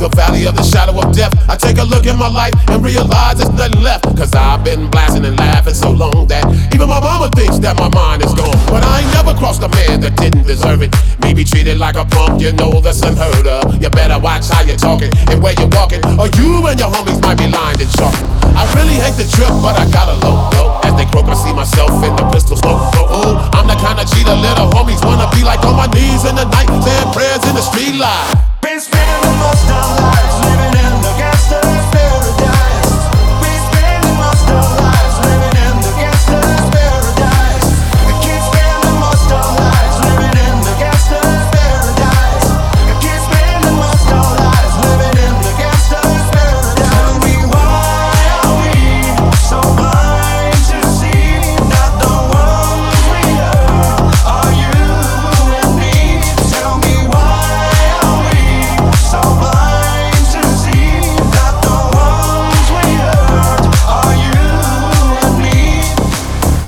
the valley of the shadow of death, I take a look at my life and realize there's nothing left. Cause I've been blasting and laughing so long that even my mama thinks that my mind is gone. But I ain't never crossed a man that didn't deserve it. Me be treated like a punk, you know that's unheard of. You better watch how you're talking and where you're walking, or you and your homies might be lined and chalk. I really hate the trip, but I gotta low, low. As they croak, I see myself in the pistol smoke. Oh, I'm the kind of cheater little homies wanna be like on my knees in the night, saying prayers in the street light.